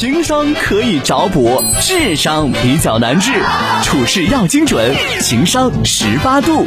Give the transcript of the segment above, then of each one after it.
情商可以找补，智商比较难治，处事要精准，情商十八度。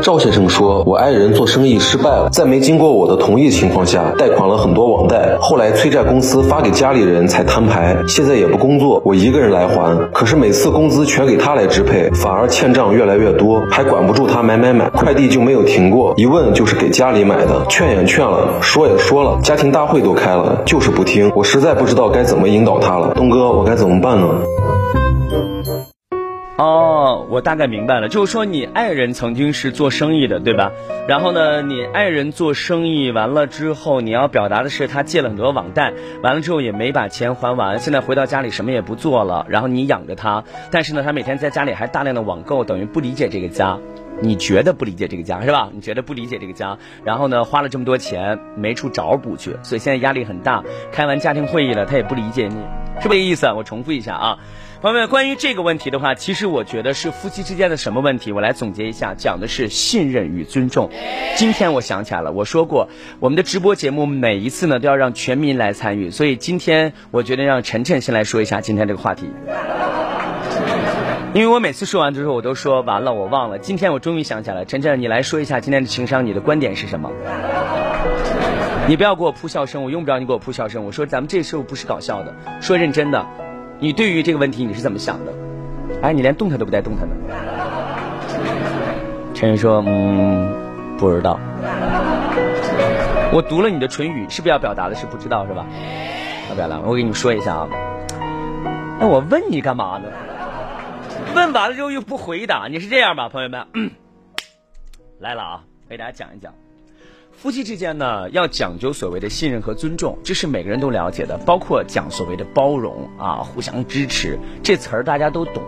赵先生说：“我爱人做生意失败了，在没经过我的同意情况下，贷款了很多网贷，后来催债公司发给家里人才摊牌。现在也不工作，我一个人来还。可是每次工资全给他来支配，反而欠账越来越多，还管不住他买买买，快递就没有停过。一问就是给家里买的，劝也劝了，说也说了，家庭大会都开了，就是不听。我实在不知道该怎么引导他了，东哥，我该怎么办呢？”哦，我大概明白了，就是说你爱人曾经是做生意的，对吧？然后呢，你爱人做生意完了之后，你要表达的是他借了很多网贷，完了之后也没把钱还完，现在回到家里什么也不做了，然后你养着他，但是呢，他每天在家里还大量的网购，等于不理解这个家，你觉得不理解这个家是吧？你觉得不理解这个家，然后呢，花了这么多钱没处找补去，所以现在压力很大。开完家庭会议了，他也不理解你，是不是这意思？我重复一下啊。朋友们，关于这个问题的话，其实我觉得是夫妻之间的什么问题？我来总结一下，讲的是信任与尊重。今天我想起来了，我说过我们的直播节目每一次呢都要让全民来参与，所以今天我决定让晨晨先来说一下今天这个话题。因为我每次说完之后，我都说完了，我忘了。今天我终于想起来了，晨晨，你来说一下今天的情商，你的观点是什么？你不要给我扑笑声，我用不着你给我扑笑声。我说咱们这时候不是搞笑的，说认真的。你对于这个问题你是怎么想的？哎，你连动弹都不带动弹的。陈宇说：“嗯，不知道。”我读了你的唇语，是不是要表达的是不知道是吧？要表达，我给你们说一下啊。那我问你干嘛呢？问完了之后又不回答，你是这样吧，朋友们？来了啊，给大家讲一讲。夫妻之间呢，要讲究所谓的信任和尊重，这是每个人都了解的，包括讲所谓的包容啊，互相支持，这词儿大家都懂。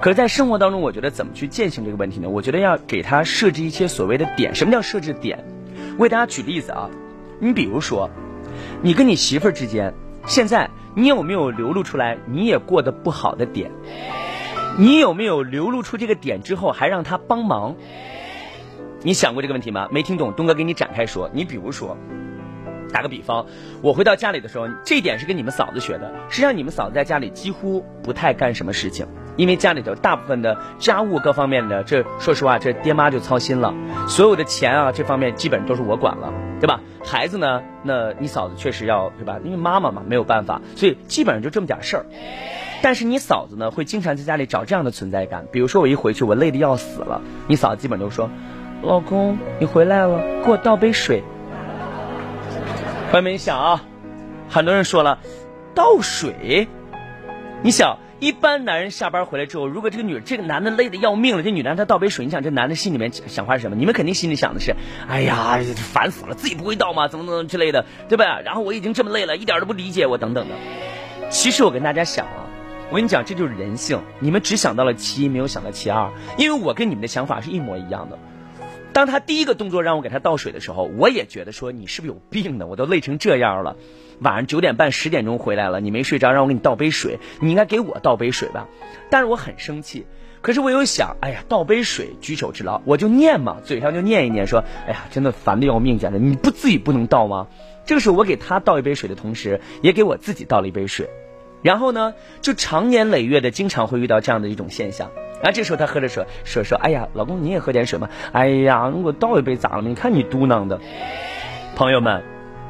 可是，在生活当中，我觉得怎么去践行这个问题呢？我觉得要给他设置一些所谓的点。什么叫设置点？我给大家举例子啊，你比如说，你跟你媳妇儿之间，现在你有没有流露出来你也过得不好的点？你有没有流露出这个点之后还让他帮忙？你想过这个问题吗？没听懂，东哥给你展开说。你比如说，打个比方，我回到家里的时候，这一点是跟你们嫂子学的。实际上，你们嫂子在家里几乎不太干什么事情，因为家里头大部分的家务各方面的，这说实话，这爹妈就操心了。所有的钱啊，这方面基本都是我管了，对吧？孩子呢，那你嫂子确实要，对吧？因为妈妈嘛，没有办法，所以基本上就这么点事儿。但是你嫂子呢，会经常在家里找这样的存在感。比如说，我一回去，我累得要死了，你嫂子基本就说。老公，你回来了，给我倒杯水。朋友们，你想啊，很多人说了，倒水。你想，一般男人下班回来之后，如果这个女这个男的累得要命了，这女的让他倒杯水，你想这男的心里面想法是什么？你们肯定心里想的是，哎呀，烦死了，自己不会倒吗？怎么怎么之类的，对吧？然后我已经这么累了，一点都不理解我，等等的。其实我跟大家想啊，我跟你讲，这就是人性。你们只想到了其一，没有想到其二，因为我跟你们的想法是一模一样的。当他第一个动作让我给他倒水的时候，我也觉得说你是不是有病呢？我都累成这样了，晚上九点半十点钟回来了，你没睡着，让我给你倒杯水，你应该给我倒杯水吧？但是我很生气，可是我又想，哎呀，倒杯水举手之劳，我就念嘛，嘴上就念一念，说，哎呀，真的烦的要命，简直，你不自己不能倒吗？这个时候我给他倒一杯水的同时，也给我自己倒了一杯水，然后呢，就长年累月的经常会遇到这样的一种现象。然后这时候他喝着水说说，哎呀，老公你也喝点水嘛。哎呀，我倒一杯咋了？你看你嘟囔的。朋友们，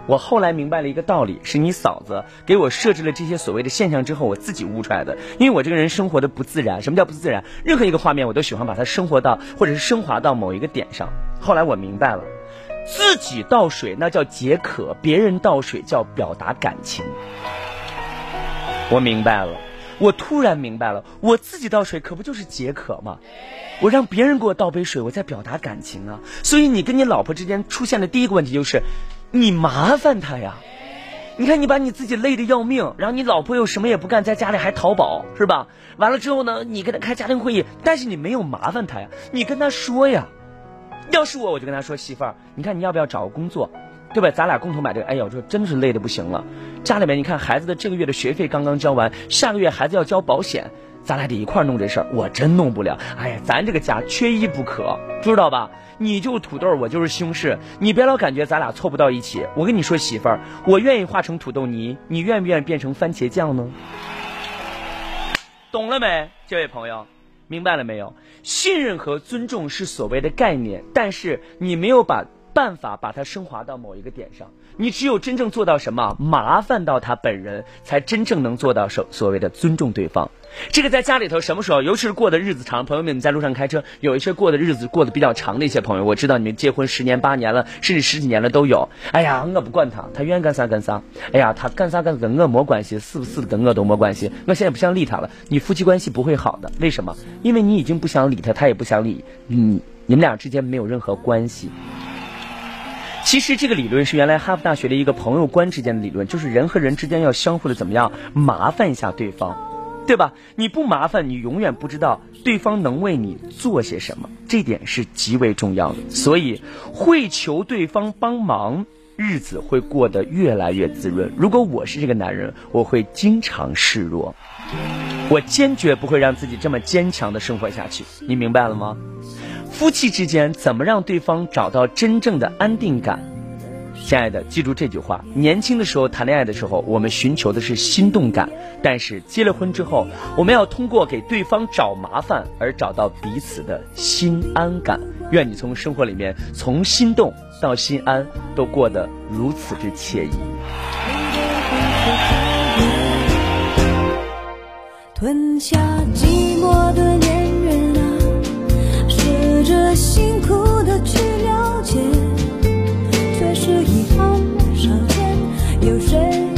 我后来明白了一个道理，是你嫂子给我设置了这些所谓的现象之后，我自己悟出来的。因为我这个人生活的不自然，什么叫不自然？任何一个画面我都喜欢把它生活到或者是升华到某一个点上。后来我明白了，自己倒水那叫解渴，别人倒水叫表达感情。我明白了。我突然明白了，我自己倒水可不就是解渴吗？我让别人给我倒杯水，我在表达感情啊。所以你跟你老婆之间出现的第一个问题就是，你麻烦她呀。你看你把你自己累得要命，然后你老婆又什么也不干，在家里还淘宝是吧？完了之后呢，你跟她开家庭会议，但是你没有麻烦她呀，你跟她说呀。要是我，我就跟她说媳妇儿，你看你要不要找个工作？对吧？咱俩共同买这个。哎呀，我说真的是累的不行了。家里面你看，孩子的这个月的学费刚刚交完，下个月孩子要交保险，咱俩得一块弄这事儿，我真弄不了。哎呀，咱这个家缺一不可，知道吧？你就是土豆，我就是西红柿，你别老感觉咱俩凑不到一起。我跟你说，媳妇儿，我愿意化成土豆泥，你愿不愿意变成番茄酱呢？懂了没，这位朋友？明白了没有？信任和尊重是所谓的概念，但是你没有把办法把它升华到某一个点上。你只有真正做到什么，麻烦到他本人，才真正能做到所所谓的尊重对方。这个在家里头什么时候，尤其是过的日子长，朋友们，你在路上开车，有一些过的日子过得比较长的一些朋友，我知道你们结婚十年八年了，甚至十几年了都有。哎呀，我不管他，他愿意干啥干啥。哎呀，他干啥干跟我没关系，是不是跟我都没关系。我现在不想理他了。你夫妻关系不会好的，为什么？因为你已经不想理他，他也不想理你，你们俩之间没有任何关系。其实这个理论是原来哈佛大学的一个朋友观之间的理论，就是人和人之间要相互的怎么样麻烦一下对方。对吧？你不麻烦，你永远不知道对方能为你做些什么，这点是极为重要的。所以，会求对方帮忙，日子会过得越来越滋润。如果我是这个男人，我会经常示弱，我坚决不会让自己这么坚强的生活下去。你明白了吗？夫妻之间怎么让对方找到真正的安定感？亲爱的，记住这句话：年轻的时候谈恋爱的时候，我们寻求的是心动感；但是结了婚之后，我们要通过给对方找麻烦而找到彼此的心安感。愿你从生活里面，从心动到心安，都过得如此之惬意。吞下。strength